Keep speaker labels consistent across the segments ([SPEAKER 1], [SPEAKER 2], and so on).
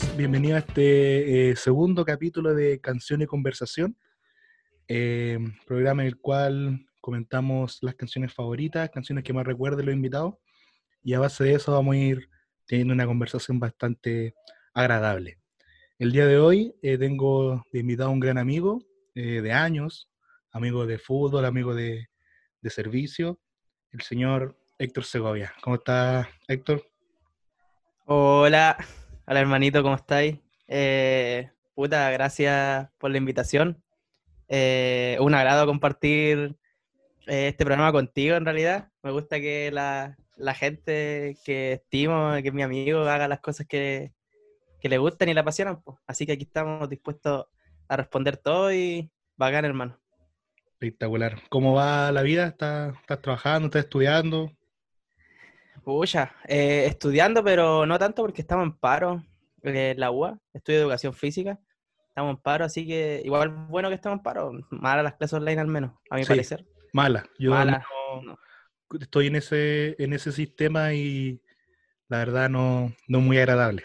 [SPEAKER 1] Amigos? Bienvenidos a este eh, segundo capítulo de Canción y Conversación, eh, programa en el cual comentamos las canciones favoritas, canciones que más recuerden los invitados, y a base de eso vamos a ir teniendo una conversación bastante agradable. El día de hoy eh, tengo de invitado a un gran amigo de años, amigo de fútbol, amigo de, de servicio, el señor Héctor Segovia. ¿Cómo está Héctor?
[SPEAKER 2] Hola, hola hermanito, ¿cómo estáis? Eh, puta, gracias por la invitación. Eh, un agrado compartir eh, este programa contigo en realidad. Me gusta que la, gente que estimo, que es mi amigo, haga las cosas que, le gustan y le apasionan. Así que aquí estamos dispuestos a responder todo y bacán, hermano.
[SPEAKER 1] Espectacular. ¿Cómo va la vida? ¿Estás, estás trabajando? ¿Estás estudiando?
[SPEAKER 2] Pucha, eh, estudiando, pero no tanto porque estamos en paro. Eh, la UA, estudio educación física. Estamos en paro, así que igual bueno que estamos en paro. Mala las clases online al menos, a mi parecer.
[SPEAKER 1] Mala. Yo estoy en ese, en ese sistema y la verdad no, no muy agradable.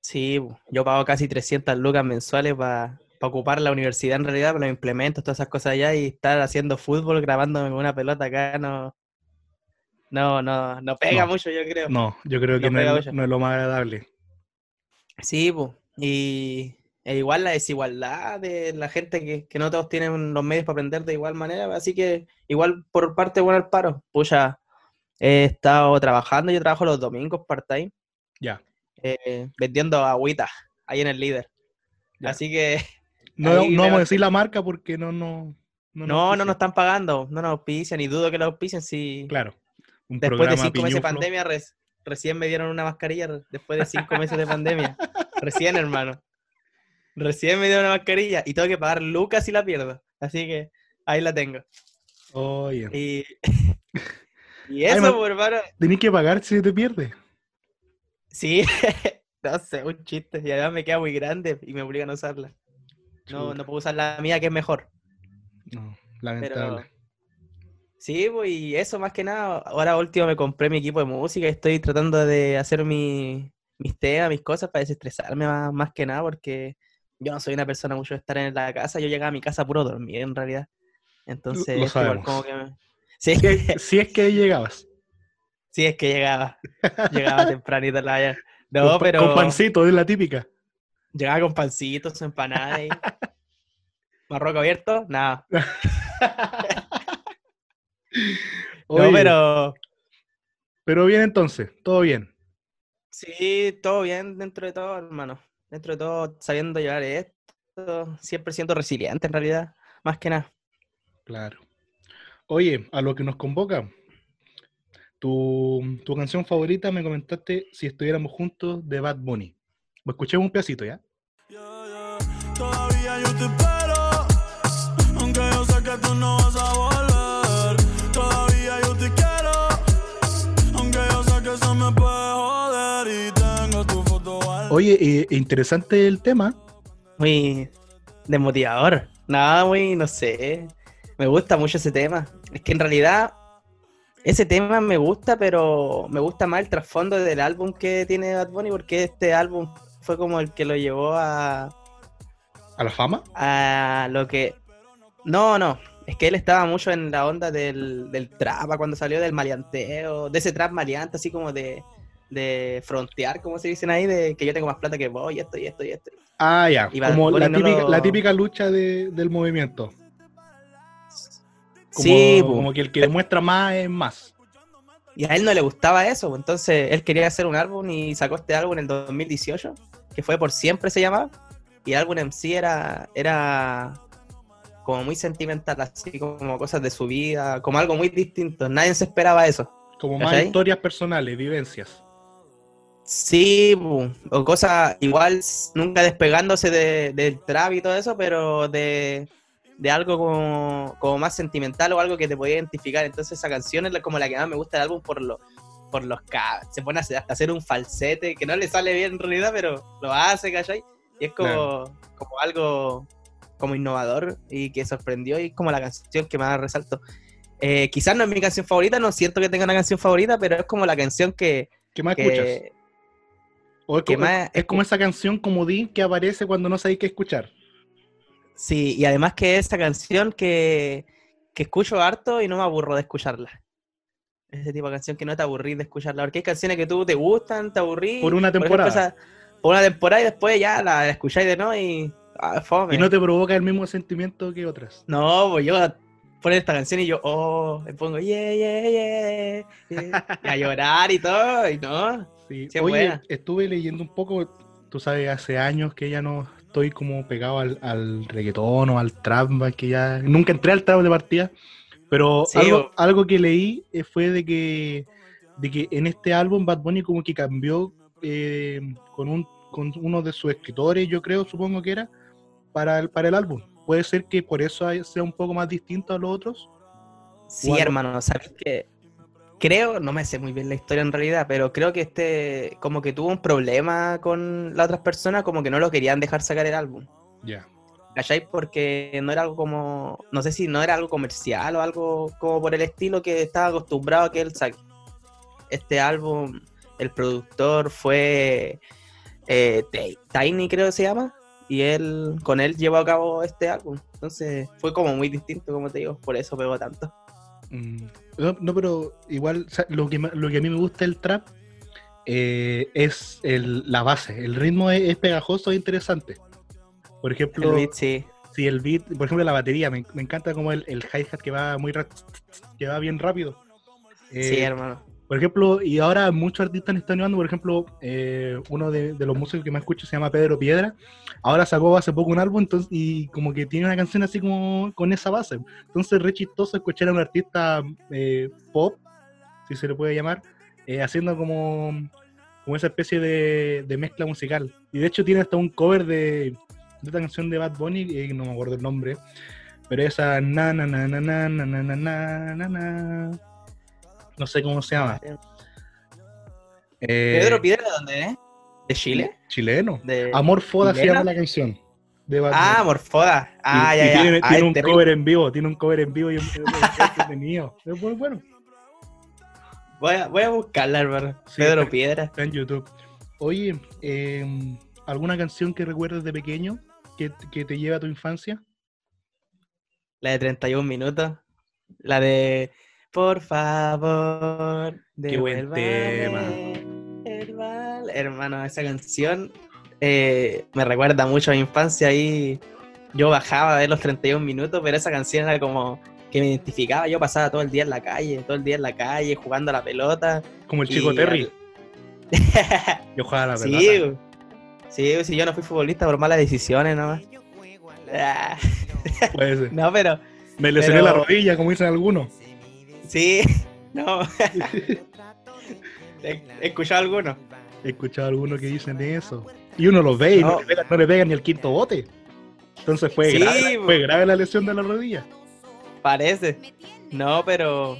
[SPEAKER 2] Sí, yo pago casi 300 lucas mensuales para ocupar la universidad en realidad, para los implementos, todas esas cosas allá y estar haciendo fútbol, grabándome con una pelota acá, no, no, no, no pega mucho, yo creo.
[SPEAKER 1] No, yo creo que no, es, lo más agradable.
[SPEAKER 2] Sí, pues. Y e igual la desigualdad de la gente que, que, no todos tienen los medios para aprender de igual manera. Así que igual por parte bueno el paro. Pucha, he estado trabajando, yo trabajo los domingos part-time.
[SPEAKER 1] Ya.
[SPEAKER 2] Eh, vendiendo agüitas ahí en el líder. Así que...
[SPEAKER 1] No, no vamos a decir la marca porque no, no,
[SPEAKER 2] no, no, no nos están pagando, no nos auspician y dudo que lo auspicien si...
[SPEAKER 1] Claro.
[SPEAKER 2] Después de cinco meses de pandemia, recién me dieron una mascarilla. Después de cinco meses de pandemia. recién, hermano. Recién me dieron una mascarilla y tengo que pagar lucas si la pierdo. Así que ahí la tengo.
[SPEAKER 1] Oye.
[SPEAKER 2] Y, y eso, por hermano.
[SPEAKER 1] Tenés que pagar si te pierdes.
[SPEAKER 2] Sí, no sé, un chiste. Y además me queda muy grande y me obligan a usarla. No, no puedo usar la mía que es mejor.
[SPEAKER 1] No, lamentable.
[SPEAKER 2] Sí, pues, y eso más que nada. Ahora último me compré mi equipo de música y estoy tratando de hacer mis temas, mis cosas para desestresarme más, que nada, porque yo no soy una persona mucho de estar en la casa. Yo llegaba a mi casa puro dormir, en realidad. Entonces, igual como que...
[SPEAKER 1] Sí. Si es que llegabas.
[SPEAKER 2] Sí, es que llegaba. Llegaba tempranito la No,
[SPEAKER 1] con,
[SPEAKER 2] pero...
[SPEAKER 1] Con pancito, es la típica.
[SPEAKER 2] Llegaba con pancitos, empanadas y... ¿Marroco abierto? Nada. no, pero.
[SPEAKER 1] Pero bien entonces, todo bien.
[SPEAKER 2] Sí, todo bien dentro de todo, hermano. Dentro de todo, sabiendo llevar esto, siempre siendo resiliente en realidad, más que nada.
[SPEAKER 1] Claro. Oye, a lo que nos convoca, tu, canción favorita me comentaste si estuviéramos juntos de Bad Bunny. Escuchemos un pedacito ya. Oye, eh, interesante el tema.
[SPEAKER 2] Muy desmotivador. Nada, muy, no sé. Me gusta mucho ese tema. Es que en realidad ese tema me gusta, pero me gusta más el trasfondo del álbum que tiene Bad Bunny, porque este álbum fue como el que lo llevó a.
[SPEAKER 1] ¿A la fama?
[SPEAKER 2] A lo que. No, no. Es que él estaba mucho en la onda del, del trap, cuando salió del maleanteo, de ese trap maleante, así como de de frontear, como se dicen ahí, de que yo tengo más plata que vos y esto y esto y esto.
[SPEAKER 1] Ah, ya, como la típica, la típica, lucha del movimiento. Como, sí, como que el que demuestra más es más.
[SPEAKER 2] Y a él no le gustaba eso, entonces él quería hacer un álbum y sacó este álbum en el 2018, que fue Por Siempre se llamaba, y el álbum en sí era, era como muy sentimental, así como cosas de su vida, como algo muy distinto, nadie se esperaba eso.
[SPEAKER 1] Como más historias personales, vivencias.
[SPEAKER 2] Sí, o cosas igual, nunca despegándose del trap y todo eso, pero de, algo como, más sentimental o algo que te podía identificar. Entonces esa canción es como la que más me gusta del álbum por, lo, por los Se pone a hacer un falsete que no le sale bien en realidad, pero lo hace, ¿cachai? Y es como, como algo como innovador y que sorprendió y es como la canción que más resalto. Eh, quizás no es mi canción favorita, no siento que tenga una canción favorita, pero es como la canción que...
[SPEAKER 1] ¿Qué más escuchas? O es,
[SPEAKER 2] que
[SPEAKER 1] como,
[SPEAKER 2] más-
[SPEAKER 1] es como esa canción comodín que aparece cuando no sabéis qué escuchar.
[SPEAKER 2] Sí, y además que esta canción que, que escucho harto y no me aburro de escucharla. Ese tipo de canción que no te aburrís de escucharla. Porque hay canciones que tú te gustan, te aburrís.
[SPEAKER 1] Por una
[SPEAKER 2] ejemplo,
[SPEAKER 1] temporada.
[SPEAKER 2] esa- por una temporada y después ya la escucháis de nuevo y. Ah, fome.
[SPEAKER 1] Y no te provoca el mismo sentimiento que otras.
[SPEAKER 2] No, pues yo poner esta canción y yo, oh, me pongo, yeah, yeah, yeah, yeah", y a llorar y todo, y no.
[SPEAKER 1] Sí.
[SPEAKER 2] Sí, es
[SPEAKER 1] Oye,
[SPEAKER 2] buena.
[SPEAKER 1] estuve leyendo un poco, tú sabes, hace años que ya no estoy como pegado al, al reggaetón o al trap, que ya nunca entré al trap de partida, pero
[SPEAKER 2] Sí,
[SPEAKER 1] algo,
[SPEAKER 2] o-
[SPEAKER 1] algo que leí eh, fue de que, de que en este álbum Bad Bunny como que cambió eh, con, un, con uno de sus escritores, yo creo, supongo que era, para el, para el álbum. Puede ser que por eso sea un poco más distinto a los otros.
[SPEAKER 2] Sí,
[SPEAKER 1] algo-
[SPEAKER 2] hermano, ¿sabes qué? Creo, no me sé muy bien la historia en realidad, pero creo que este, como que tuvo un problema con las otras personas, como que no lo querían dejar sacar el álbum.
[SPEAKER 1] Ya.
[SPEAKER 2] ¿Cachai? Porque no era algo como, no sé si no era algo comercial o algo como por el estilo que estaba acostumbrado a que él saque. Este álbum, el productor fue eh, Tiny, creo que se llama, y él, con él llevó a cabo este álbum. Entonces fue como muy distinto, como te digo, por eso pegó tanto.
[SPEAKER 1] Mm, No, no, pero igual o sea, lo, que, lo que a mí me gusta del trap eh, es el- la base. El ritmo es, es pegajoso e interesante. Por ejemplo,
[SPEAKER 2] El beat, sí.
[SPEAKER 1] si el beat, por ejemplo, la batería, me, me encanta como el, el hi-hat que va muy que va bien rápido.
[SPEAKER 2] sí,
[SPEAKER 1] Eh,
[SPEAKER 2] hermano.
[SPEAKER 1] Por ejemplo, y ahora muchos artistas están innovando, por ejemplo, eh, uno de, los músicos que más escucho se llama Pedro Piedra, ahora sacó hace poco un álbum entonces, y como que tiene una canción así como con esa base. Entonces es re chistoso escuchar a un artista eh, pop, si se le puede llamar, eh, haciendo como, como esa especie de, mezcla musical. Y de hecho tiene hasta un cover de, de esta canción de Bad Bunny, eh, no me acuerdo el nombre, pero esa na na na na na na na na na na no sé cómo se llama. Eh,
[SPEAKER 2] Pedro Piedra, ¿de dónde es? ¿De Chile?
[SPEAKER 1] Chileno.
[SPEAKER 2] De...
[SPEAKER 1] Amor Foda se llama la canción. De
[SPEAKER 2] Ah. Morfoda. Ah,
[SPEAKER 1] Y-
[SPEAKER 2] ya,
[SPEAKER 1] y
[SPEAKER 2] ya.
[SPEAKER 1] Tiene,
[SPEAKER 2] Ah,
[SPEAKER 1] tiene un
[SPEAKER 2] terrible.
[SPEAKER 1] cover en vivo, tiene un cover en vivo y es es- es entretenido. Es muy bueno.
[SPEAKER 2] Voy a, voy a buscarla, hermano.
[SPEAKER 1] Sí,
[SPEAKER 2] Pedro
[SPEAKER 1] está-
[SPEAKER 2] Piedra.
[SPEAKER 1] Está en YouTube. Oye, eh, ¿alguna canción que recuerdes de pequeño que, que te lleva a tu infancia?
[SPEAKER 2] La de 31 minutos. La de Por favor.
[SPEAKER 1] Qué buen
[SPEAKER 2] el val-". Hermano, esa canción eh, me recuerda mucho a mi infancia y yo bajaba a ver los 31 minutos, pero esa canción era como que me identificaba. Yo pasaba todo el día en la calle, todo el día en la calle, jugando a la pelota.
[SPEAKER 1] Como el chico
[SPEAKER 2] y
[SPEAKER 1] Terry. Yo jugaba a la
[SPEAKER 2] Sí,
[SPEAKER 1] pelota.
[SPEAKER 2] sí, si yo no fui futbolista por malas decisiones nomás.
[SPEAKER 1] Puede ser.
[SPEAKER 2] No, pero
[SPEAKER 1] Me lesioné
[SPEAKER 2] pero-
[SPEAKER 1] la rodilla, como dicen algunos.
[SPEAKER 2] Sí, no. He he escuchado algunos.
[SPEAKER 1] He escuchado algunos que dicen eso. Y uno los ve y no,
[SPEAKER 2] No.
[SPEAKER 1] le, pega, no le pega ni el quinto bote. Entonces fue,
[SPEAKER 2] Sí,
[SPEAKER 1] grave, fue grave la lesión de la rodilla.
[SPEAKER 2] Parece. No, pero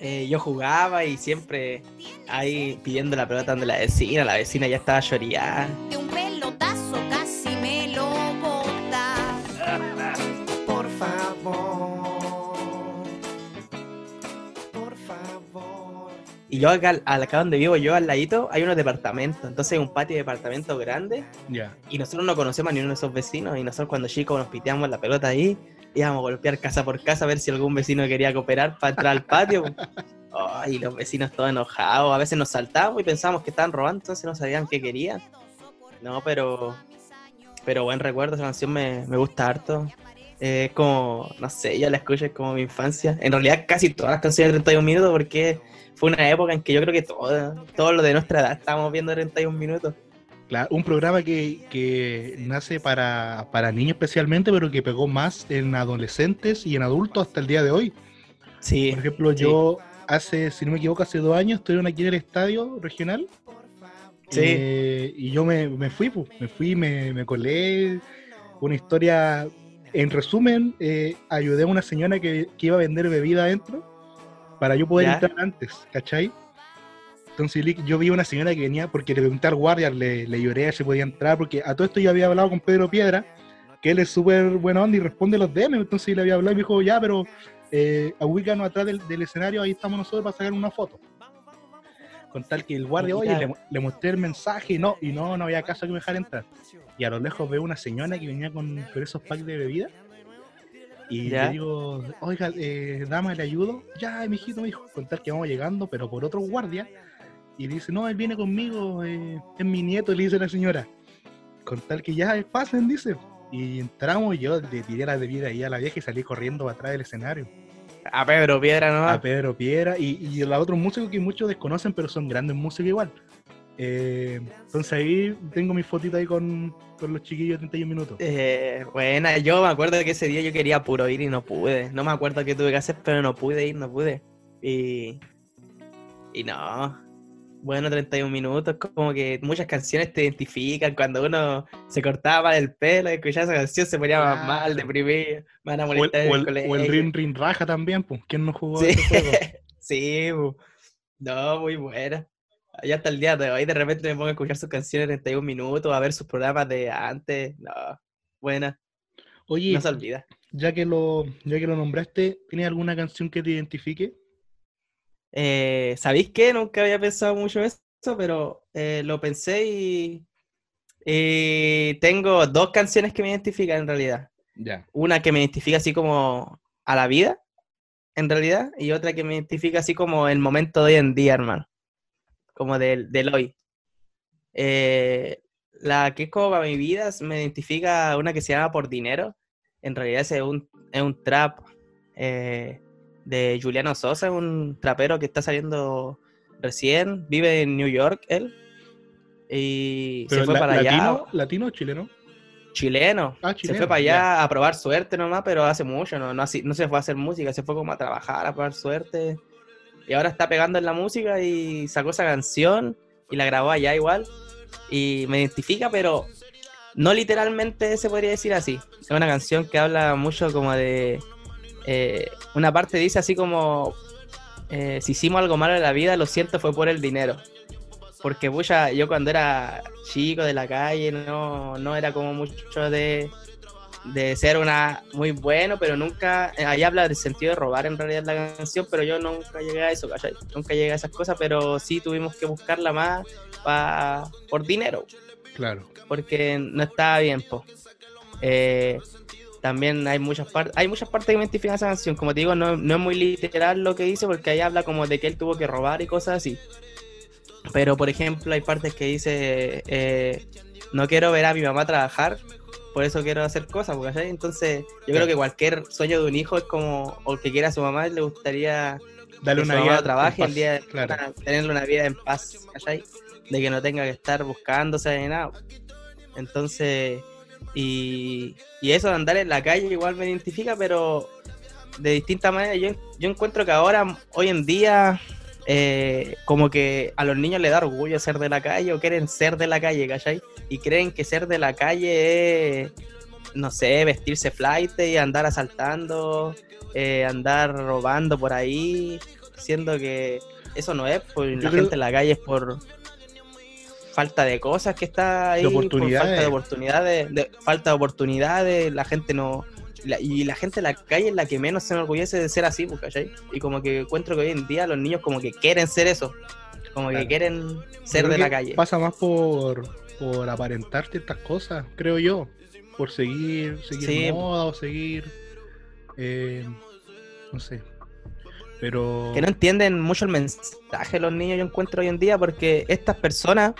[SPEAKER 2] eh, yo jugaba y siempre ahí pidiendo la pelota donde la vecina, la vecina ya estaba choreada. Yo acá, al- acá donde vivo yo, al ladito, hay unos departamentos. Entonces hay un patio de departamentos grande y nosotros no conocemos a ninguno de esos vecinos. Y nosotros cuando chicos nos piteamos la pelota ahí, íbamos a golpear casa por casa a ver si algún vecino quería cooperar para entrar al patio. Ay, los vecinos todos enojados. A veces nos saltábamos y pensábamos que estaban robando, entonces no sabían qué querían. No, pero pero buen recuerdo, esa canción me, me gusta harto. Eh, Es como, no sé, yo la escucho, es como mi infancia. En realidad casi todas las canciones de 31 minutos porque fue una época en que yo creo que todo, todo lo de nuestra edad estábamos viendo 31 minutos.
[SPEAKER 1] Claro, un programa que, que nace para, para niños especialmente, pero que pegó más en adolescentes y en adultos hasta el día de hoy.
[SPEAKER 2] Sí,
[SPEAKER 1] Por ejemplo,
[SPEAKER 2] sí.
[SPEAKER 1] yo hace, si no me equivoco, hace dos años estuvieron aquí en el estadio regional.
[SPEAKER 2] Sí.
[SPEAKER 1] Eh, y yo me, me fui, pues, me fui, me, me colé. Una historia, en resumen, eh, ayudé a una señora que, que iba a vender bebida adentro para yo poder
[SPEAKER 2] Ya.
[SPEAKER 1] entrar antes, ¿cachai? Entonces yo vi a una señora que venía, porque le pregunté al guardia, le, le lloré si podía entrar, porque a todo esto yo había hablado con Pedro Piedra, que él es súper buena onda y responde los DM, entonces le había hablado y me dijo, ya, pero eh, ubícanos atrás del, del escenario, ahí estamos nosotros para sacar una foto. Con tal que el guardia, oye, le, le mostré el mensaje y no, y no, no había caso que me dejara entrar. Y a lo lejos veo una señora que venía con, con esos packs de bebida. Y
[SPEAKER 2] Ya.
[SPEAKER 1] le digo, oiga, eh, dama, ¿le ayudo? Ya, mijito, me dijo, con tal que vamos llegando, pero por otro guardia. Y dice, no, él viene conmigo, eh, es mi nieto, le dice la señora. Con tal que ya pasen, dice. Y entramos, yo le tiré la bebida ahí a la vieja y salí corriendo para atrás del escenario.
[SPEAKER 2] A Pedro Piedra
[SPEAKER 1] A
[SPEAKER 2] nomás.
[SPEAKER 1] Pedro Piedra y, y a otros músicos que muchos desconocen, pero son grandes músicos igual. Eh, entonces ahí tengo mi fotito ahí con, con los chiquillos de 31 minutos.
[SPEAKER 2] Eh, buena, yo me acuerdo que ese día yo quería puro ir y no pude. No me acuerdo qué tuve que hacer, pero no pude ir, no pude. Y. Y no. Bueno, 31 minutos, como que muchas canciones te identifican. Cuando uno se cortaba el pelo y escuchaba esa canción se ponía más mal, deprimido, me van a
[SPEAKER 1] O el,
[SPEAKER 2] molestar en
[SPEAKER 1] o
[SPEAKER 2] el
[SPEAKER 1] el-
[SPEAKER 2] colegio.
[SPEAKER 1] o el Rin Rin Raja también, pues. ¿Quién no jugó
[SPEAKER 2] Sí,
[SPEAKER 1] ese juego?
[SPEAKER 2] sí, bu. no, muy buena. Ya hasta el día de hoy, de repente me pongo a escuchar sus canciones en 31 minutos, a ver sus programas de antes. No, buena,
[SPEAKER 1] Oye,
[SPEAKER 2] no se olvida.
[SPEAKER 1] ya que lo, ya que lo nombraste, ¿tienes alguna canción que te identifique?
[SPEAKER 2] Eh, ¿sabéis qué? Nunca había pensado mucho eso, pero eh, lo pensé y, y tengo dos canciones que me identifican en realidad.
[SPEAKER 1] Ya.
[SPEAKER 2] Una que me identifica así como a la vida, en realidad, y otra que me identifica así como el momento de hoy en día, hermano. Como del, del hoy. Eh, la que es como para mi vida me identifica una que se llama Por Dinero. En realidad es un, es un trap eh, de Juliano Sosa, un trapero que está saliendo recién, vive en New York él. Y se fue
[SPEAKER 1] la-
[SPEAKER 2] para allá.
[SPEAKER 1] latino, ¿Latino o chileno?
[SPEAKER 2] Chileno.
[SPEAKER 1] Ah,
[SPEAKER 2] Se
[SPEAKER 1] chileno,
[SPEAKER 2] fue para allá a probar suerte nomás, pero hace mucho, no, no, así- no se fue a hacer música, se fue como a trabajar, a probar suerte. Y ahora está pegando en la música y sacó esa canción y la grabó allá igual. Y me identifica, pero no literalmente se podría decir así. Es una canción que habla mucho como de... eh, una parte dice así como... eh, si hicimos algo malo en la vida, lo siento, fue por el dinero. Porque pucha, yo cuando era chico de la calle no, no era como mucho de, de ser una muy bueno, pero nunca, eh, ahí habla del sentido de robar en realidad la canción, pero yo nunca llegué a eso, ¿cachai? Nunca llegué a esas cosas, pero sí tuvimos que buscarla más pa- por dinero,
[SPEAKER 1] Claro.
[SPEAKER 2] porque no estaba bien, po. Eh, también hay muchas partes, hay muchas partes que me identifican esa canción, como te digo, no, no es muy literal lo que dice, porque ahí habla como de que él tuvo que robar y cosas así. Pero, por ejemplo, hay partes que dice, eh, no quiero ver a mi mamá trabajar, por eso quiero hacer cosas, ¿cachai? Entonces, yo creo que cualquier sueño de un hijo es como, o que quiera a su mamá, le gustaría
[SPEAKER 1] Dale
[SPEAKER 2] que
[SPEAKER 1] una
[SPEAKER 2] su
[SPEAKER 1] vida.
[SPEAKER 2] mamá trabaje el día,
[SPEAKER 1] Claro.
[SPEAKER 2] tenerle una vida en paz, ¿cachai? De que no tenga que estar buscándose ni nada. Entonces, y, y eso de andar en la calle igual me identifica, pero de distintas maneras. Yo, yo encuentro que ahora, hoy en día, eh, como que a los niños les da orgullo ser de la calle o quieren ser de la calle, ¿cachai? Y creen que ser de la calle es, no sé, vestirse flight y andar asaltando, eh, andar robando por ahí, siendo que eso no es, pues la
[SPEAKER 1] creo-
[SPEAKER 2] gente en la calle es por falta de cosas que está ahí,
[SPEAKER 1] De
[SPEAKER 2] por falta
[SPEAKER 1] oportunidades.
[SPEAKER 2] de oportunidades, de, falta de oportunidades, la gente no... la- y la gente en la calle es la que menos se enorgullece de ser así, pues, ¿cachai? Y como que encuentro que hoy en día los niños como que quieren ser eso, como que quieren ser
[SPEAKER 1] Creo
[SPEAKER 2] de la calle.
[SPEAKER 1] Pasa más por, por aparentar ciertas cosas, creo yo. Por seguir, seguir
[SPEAKER 2] Sí.
[SPEAKER 1] moda o seguir. eh, no sé. Pero.
[SPEAKER 2] que no entienden mucho el mensaje los niños, yo encuentro hoy en día, porque estas personas,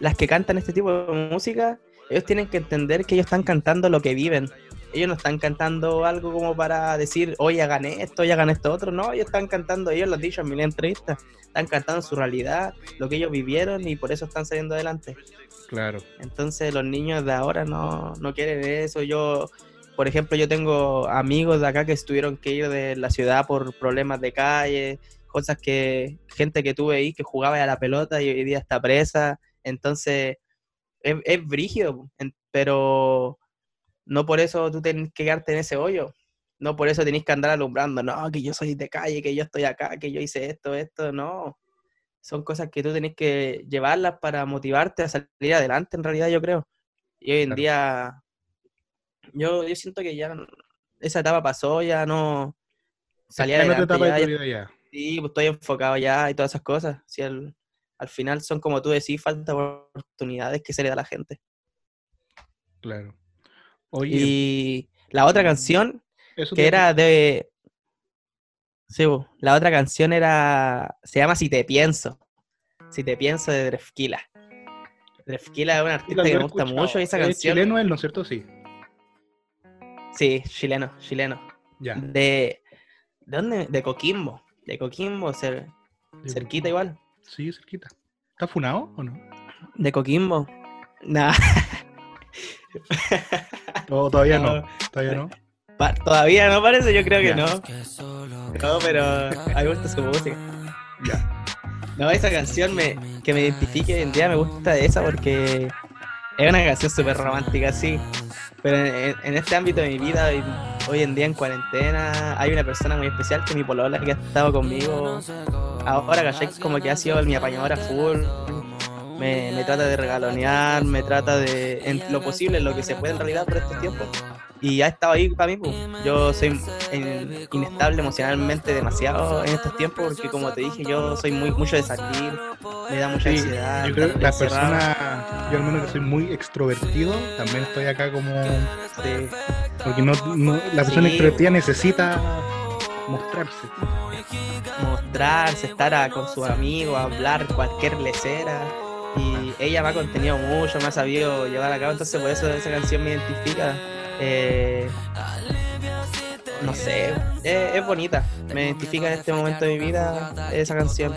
[SPEAKER 2] las que cantan este tipo de música, ellos tienen que entender que ellos están cantando lo que viven. Ellos no están cantando algo como para decir, oye, hagan esto, oye, hagan esto otro. No, ellos están cantando, ellos lo han dicho en mil entrevistas, están cantando su realidad, lo que ellos vivieron y por eso están saliendo adelante.
[SPEAKER 1] Claro.
[SPEAKER 2] Entonces los niños de ahora no, no quieren eso. Yo, por ejemplo, yo tengo amigos de acá que tuvieron que ir de la ciudad por problemas de calle, cosas que, gente que tuve ahí que jugaba a la pelota y hoy día está presa. Entonces, es, es brígido, pero no por eso tú tenés que quedarte en ese hoyo. No por eso tenés que andar alumbrando, no, que yo soy de calle, que yo estoy acá, que yo hice esto, esto, no. Son cosas que tú tenés que llevarlas para motivarte a salir adelante, en realidad, yo creo. Y hoy en
[SPEAKER 1] Claro.
[SPEAKER 2] día, yo, yo siento que ya esa etapa pasó, ya no salí adelante,
[SPEAKER 1] etapa
[SPEAKER 2] ya,
[SPEAKER 1] de tu vida ya.
[SPEAKER 2] Sí, pues estoy enfocado ya y todas esas cosas. Sí, al final son como tú decís, falta de oportunidades que se le da a la gente.
[SPEAKER 1] Claro. Oye,
[SPEAKER 2] Y la otra canción
[SPEAKER 1] eso
[SPEAKER 2] que era de. Sí, la otra canción era. Se llama Si te pienso. Si te pienso de Drefkila. Drefkila es un artista que me gusta
[SPEAKER 1] escuchado.
[SPEAKER 2] mucho y esa
[SPEAKER 1] Es
[SPEAKER 2] canción.
[SPEAKER 1] chileno él, ¿no es cierto? Sí.
[SPEAKER 2] Sí, chileno, chileno.
[SPEAKER 1] Ya.
[SPEAKER 2] De. ¿De dónde? De Coquimbo. De Coquimbo, cer- cerquita igual.
[SPEAKER 1] Sí, cerquita. ¿Está funado o no?
[SPEAKER 2] De Coquimbo. Nah,
[SPEAKER 1] O todavía no.
[SPEAKER 2] no,
[SPEAKER 1] Todavía no.
[SPEAKER 2] todavía no parece, yo creo que no. No, pero a mí me gusta su música.
[SPEAKER 1] Ya.
[SPEAKER 2] No, esa canción me, que me identifique hoy en día me gusta de esa porque es una canción súper romántica, sí. Pero en, en este ámbito de mi vida, hoy, hoy en día en cuarentena, hay una persona muy especial que es mi polola que ha estado conmigo. Ahora, ¿cachai? Como que ha sido mi apañadora full. Me, me trata de regalonear, me trata de, en lo posible, en lo que se puede en realidad por estos tiempos. Y ha estado ahí para mí. pues. Yo soy en- inestable emocionalmente demasiado en estos tiempos porque, como te dije, yo soy muy mucho de salir, me da mucha
[SPEAKER 1] Sí,
[SPEAKER 2] ansiedad.
[SPEAKER 1] yo creo que las
[SPEAKER 2] encerrado.
[SPEAKER 1] personas, yo al menos que soy muy extrovertido, también estoy acá como...
[SPEAKER 2] Sí.
[SPEAKER 1] Porque no, no- la persona
[SPEAKER 2] Sí.
[SPEAKER 1] extrovertida necesita mostrarse.
[SPEAKER 2] mostrarse, estar a- con sus amigos, hablar cualquier lecera. Y ella me ha contenido mucho, me ha sabido llevar a cabo, entonces por eso esa canción me identifica. Eh, no sé, es, es bonita, me identifica en este momento de mi vida esa canción.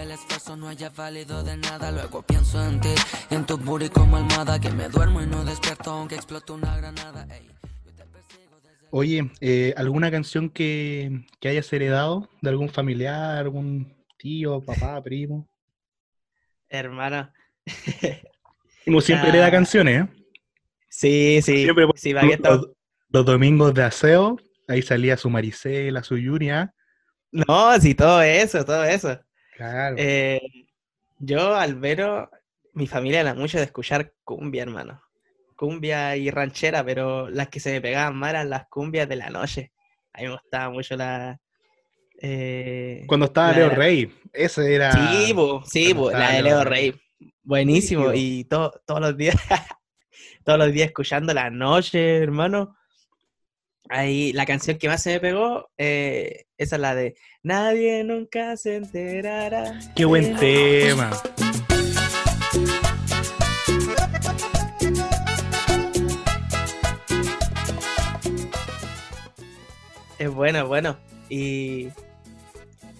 [SPEAKER 1] Oye, eh, ¿alguna canción que, que hayas heredado de algún familiar, algún tío, papá, primo?
[SPEAKER 2] Hermano.
[SPEAKER 1] Uno siempre
[SPEAKER 2] Ah.
[SPEAKER 1] hereda canciones, ¿eh?
[SPEAKER 2] Sí, sí,
[SPEAKER 1] Siempre los, los domingos de aseo, ahí salía su Maricela, su Yuria.
[SPEAKER 2] No, sí, todo eso, todo eso.
[SPEAKER 1] Claro.
[SPEAKER 2] Eh, yo, Albero, mi familia era mucho de escuchar cumbia, hermano. Cumbia y ranchera, pero las que se me pegaban más eran las cumbias de la noche. A mí me gustaba mucho la... eh,
[SPEAKER 1] Cuando estaba
[SPEAKER 2] la
[SPEAKER 1] Leo Rey, ese era...
[SPEAKER 2] Sí, po, sí, la de
[SPEAKER 1] Leo
[SPEAKER 2] Leo
[SPEAKER 1] Rey.
[SPEAKER 2] Rey. Buenísimo. Y to- todos los días, todos los días escuchando la noche, hermano. Ahí, la canción que más se me pegó, eh, esa es la de Nadie nunca se enterará.
[SPEAKER 1] Qué buen tema.
[SPEAKER 2] Es bueno, es bueno. Y,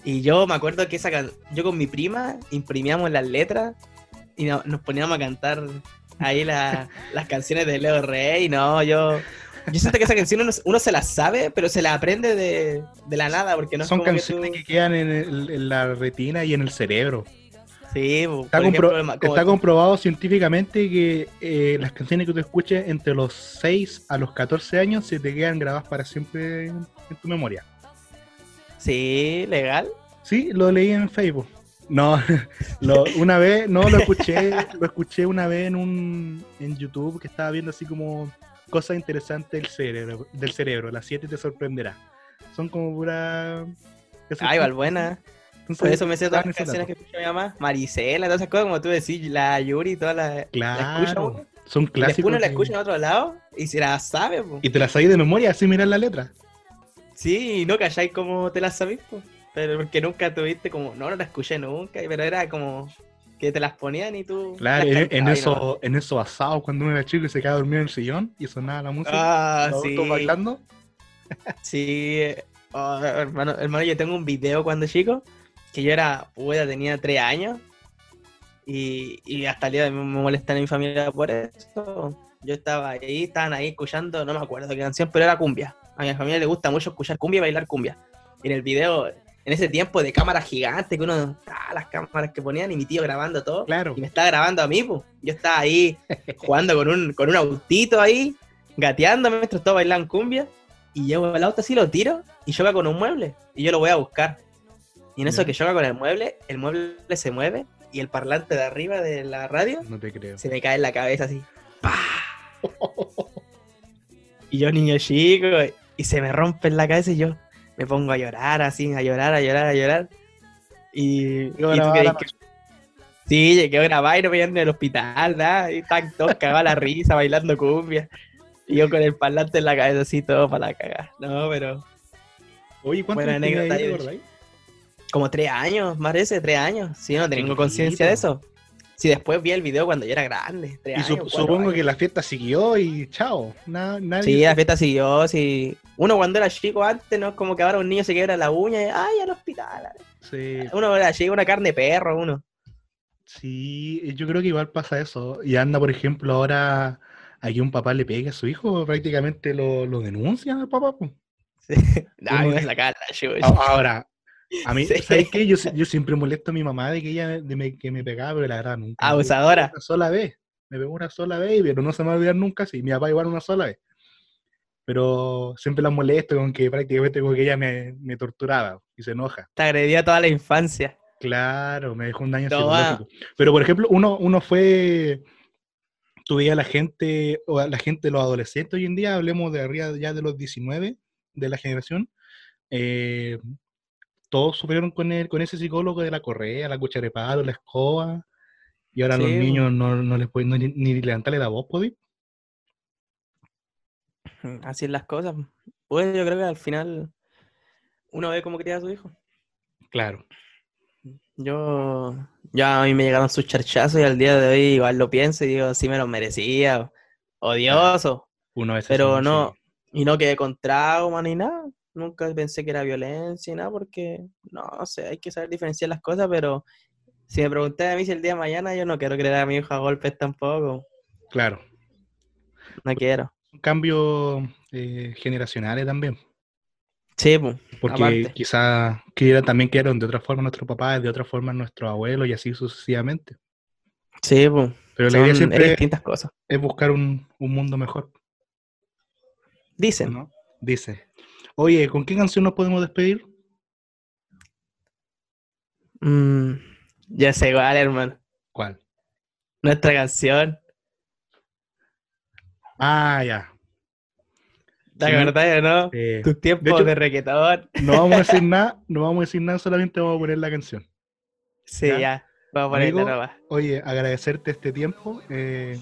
[SPEAKER 2] y yo me acuerdo que esa can- yo con mi prima imprimíamos las letras y no- nos poníamos a cantar ahí la- las canciones de Leo Rey. No, yo, yo siento que esa canción uno, uno se la sabe, pero se la aprende de, de la nada, porque no es
[SPEAKER 1] Son
[SPEAKER 2] como que
[SPEAKER 1] canciones
[SPEAKER 2] tú-
[SPEAKER 1] que quedan en, el- en la retina y en el cerebro.
[SPEAKER 2] Sí,
[SPEAKER 1] Está, compro-
[SPEAKER 2] ejemplo, como-
[SPEAKER 1] está comprobado científicamente que eh, las canciones que tú escuches entre los 6 a los 14 años se te quedan grabadas para siempre en, en tu memoria.
[SPEAKER 2] Sí, legal.
[SPEAKER 1] Sí, lo leí en Facebook. No, lo- una vez, no, lo escuché, lo escuché una vez en un en YouTube que estaba viendo así como cosas interesantes del cerebro, del cerebro. Las 7 te sorprenderá. Son como pura.
[SPEAKER 2] Ah, igual buena.
[SPEAKER 1] Entonces,
[SPEAKER 2] Por eso me sé todas las canciones que escucha mi mamá. Maricela, todas esas cosas, como tú decís, la Yuri, todas las. la
[SPEAKER 1] Claro,
[SPEAKER 2] uno.
[SPEAKER 1] son
[SPEAKER 2] después
[SPEAKER 1] clásicos.
[SPEAKER 2] uno la escucha en otro lado y se la sabe, po.
[SPEAKER 1] Y te las sabes de memoria, así miras la letra.
[SPEAKER 2] Sí, y no calláis como te las sabís, po. Pero porque nunca tuviste como, no, no la escuché nunca, pero era como que te las ponían y tú.
[SPEAKER 1] Claro, en, en
[SPEAKER 2] cantabas nomás.
[SPEAKER 1] eso, en esos asados cuando uno era chico y se quedaba dormido en el sillón y sonaba la música.
[SPEAKER 2] Ah, sí.
[SPEAKER 1] bailando.
[SPEAKER 2] Sí, eh, oh, hermano, hermano, yo tengo un video cuando chico, que yo era, puta, tenía tres años, y, y hasta el día de hoy me molestan en mi familia por eso. Yo estaba ahí, estaban ahí escuchando, no me acuerdo qué canción, pero era cumbia. A mi familia le gusta mucho escuchar cumbia y bailar cumbia. Y en el video, en ese tiempo de cámaras gigantes, que uno, ah, las cámaras que ponían, y mi tío grabando todo,
[SPEAKER 1] Claro.
[SPEAKER 2] y me estaba grabando a mí, pues. Yo estaba ahí jugando con un, con un autito ahí, gateando mientras todos bailaban cumbia. Y llevo el auto así, lo tiro y choca con un mueble. Y yo lo voy a buscar. Y en eso que choca con el mueble, el mueble se mueve y el parlante de arriba de la radio
[SPEAKER 1] No te creo.
[SPEAKER 2] se me cae en la cabeza así. ¡Pah! Y yo, niño chico, y se me rompe en la cabeza y yo me pongo a llorar así, a llorar, a llorar, a llorar. Y, y tú
[SPEAKER 1] grababa
[SPEAKER 2] crees
[SPEAKER 1] la
[SPEAKER 2] que- Sí, llegué a grabar y no me en el hospital, nada. Y estaban todos cagados la risa, bailando cumbia. Y yo con el parlante en la cabeza así, todo para la cagada. No, pero
[SPEAKER 1] Oye, ¿cuánto
[SPEAKER 2] Buena
[SPEAKER 1] tenía
[SPEAKER 2] anécdota,
[SPEAKER 1] ahí,
[SPEAKER 2] como tres años, más de tres años. Sí, no tengo conciencia de eso. Si después vi el video cuando yo era grande. Tres
[SPEAKER 1] Y
[SPEAKER 2] años,
[SPEAKER 1] sup- supongo
[SPEAKER 2] años.
[SPEAKER 1] que la fiesta siguió y chao. Na- nadie
[SPEAKER 2] Sí, la fiesta siguió, sí. Uno cuando era chico antes, ¿no? Como que ahora un niño se quiebra la uña y ¡ay, al hospital!
[SPEAKER 1] Sí,
[SPEAKER 2] Uno era chico, una carne de perro, uno.
[SPEAKER 1] sí, yo creo que igual pasa eso. Y anda, por ejemplo, ahora aquí un papá le pega a su hijo, prácticamente lo, lo denuncia al papá. po.
[SPEAKER 2] Sí. Sacaba la
[SPEAKER 1] Ahora, a mí,
[SPEAKER 2] Sí.
[SPEAKER 1] ¿sabes qué? Yo, yo siempre molesto a mi mamá de que ella de me, que me pegaba, pero la verdad nunca.
[SPEAKER 2] Abusadora.
[SPEAKER 1] Una sola vez. Me pegó una sola vez, pero no se me va a olvidar nunca. Sí, mi papá igual una sola vez. Pero siempre la molesto con que prácticamente como que ella me, me torturaba y se enoja.
[SPEAKER 2] Te agredía toda la infancia.
[SPEAKER 1] Claro, me dejó un daño
[SPEAKER 2] Toma.
[SPEAKER 1] psicológico. Pero por ejemplo, uno, uno fue. Tú veías a la gente, o a la gente, los adolescentes hoy en día, hablemos de arriba ya de los 19 de la generación, eh, todos supieron con, el, con ese psicólogo de la correa, la cuchara de palo, la escoba, y ahora a los niños no, no les pueden ni, ni levantarle la voz, ¿podí?
[SPEAKER 2] Así es las cosas. Pues yo creo que al final uno ve cómo cría a su hijo.
[SPEAKER 1] Claro.
[SPEAKER 2] Yo, ya a mí me llegaron sus charchazos y al día de hoy igual lo pienso y digo, sí me los merecía. Odioso.
[SPEAKER 1] Uno veces
[SPEAKER 2] Pero no, y no quedé con trauma ni nada. Nunca pensé que era violencia y nada, porque no, no sé, hay que saber diferenciar las cosas, pero si me pregunté a mí si el día de mañana, yo no quiero creer a mi hijo a golpes tampoco.
[SPEAKER 1] Claro.
[SPEAKER 2] No quiero.
[SPEAKER 1] Cambios eh, generacionales también.
[SPEAKER 2] Sí, pues,
[SPEAKER 1] Porque
[SPEAKER 2] aparte.
[SPEAKER 1] quizás quiera, también quedaron de otra forma nuestros papás, de otra forma nuestros abuelos y así sucesivamente.
[SPEAKER 2] Sí, pues.
[SPEAKER 1] Pero la idea
[SPEAKER 2] es
[SPEAKER 1] siempre
[SPEAKER 2] distintas cosas.
[SPEAKER 1] es buscar un, un mundo mejor,
[SPEAKER 2] Dicen.
[SPEAKER 1] ¿no? Dice. Oye, ¿con qué canción nos podemos despedir?
[SPEAKER 2] Mm, ya sé igual, hermano.
[SPEAKER 1] ¿Cuál?
[SPEAKER 2] Nuestra canción.
[SPEAKER 1] Ah, ya.
[SPEAKER 2] ¿Te
[SPEAKER 1] Sí,
[SPEAKER 2] o no?
[SPEAKER 1] Eh,
[SPEAKER 2] Tus tiempos
[SPEAKER 1] hecho-
[SPEAKER 2] de reggaetón.
[SPEAKER 1] no vamos a decir nada, no vamos a decir nada, solamente vamos a poner la canción.
[SPEAKER 2] Sí,
[SPEAKER 1] ¿Ya?
[SPEAKER 2] ya. Vamos a ponerla nomás.
[SPEAKER 1] Oye, agradecerte este tiempo. eh,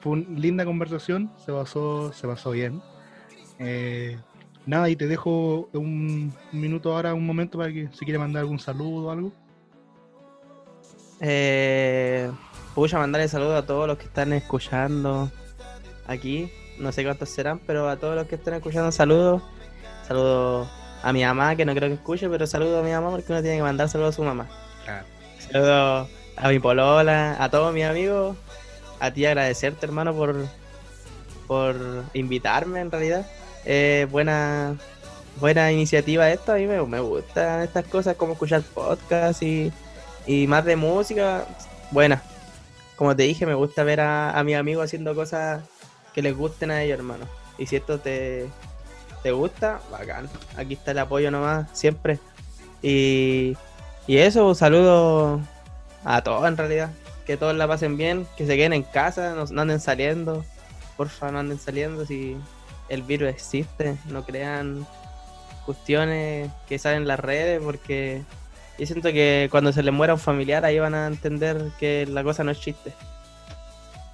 [SPEAKER 1] fue una linda conversación, se pasó, se pasó bien. Eh, nada, y te dejo un, un minuto ahora, un momento para que si quieres mandar algún saludo o algo.
[SPEAKER 2] Eh, pucha, mandarle saludos a todos los que están escuchando aquí. No sé cuántos serán, pero a todos los que están escuchando, saludos. Saludos a mi mamá, que no creo que escuche, pero saludos a mi mamá porque uno tiene que mandar saludos a su mamá.
[SPEAKER 1] Claro.
[SPEAKER 2] Saludos a mi polola, a todos mis amigos. A ti agradecerte, hermano, por, por invitarme, en realidad. Eh, buena, buena iniciativa esta. A mí me, me gustan estas cosas, como escuchar podcast y, y más de música. Buena. Como te dije, me gusta ver a, a mis amigos haciendo cosas que les gusten a ellos, hermano. Y si esto te, te gusta, bacán. Aquí está el apoyo nomás, siempre. Y, y eso, un saludo a todos en realidad. Que todos la pasen bien, que se queden en casa, no, anden saliendo. Porfa, no anden saliendo si el virus existe. No crean cuestiones que salen en las redes porque yo siento que cuando se les muera un familiar ahí van a entender que la cosa no es chiste.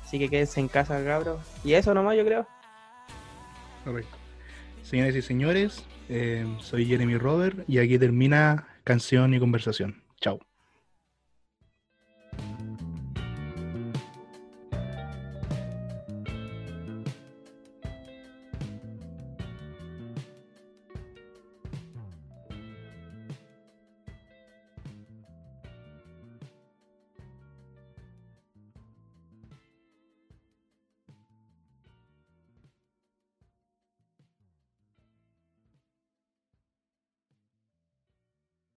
[SPEAKER 2] Así que quédense en casa, cabros. Y eso nomás yo creo.
[SPEAKER 1] Correcto. Señores y señores, eh, soy Jeremy Robert y aquí termina Canción y Conversación.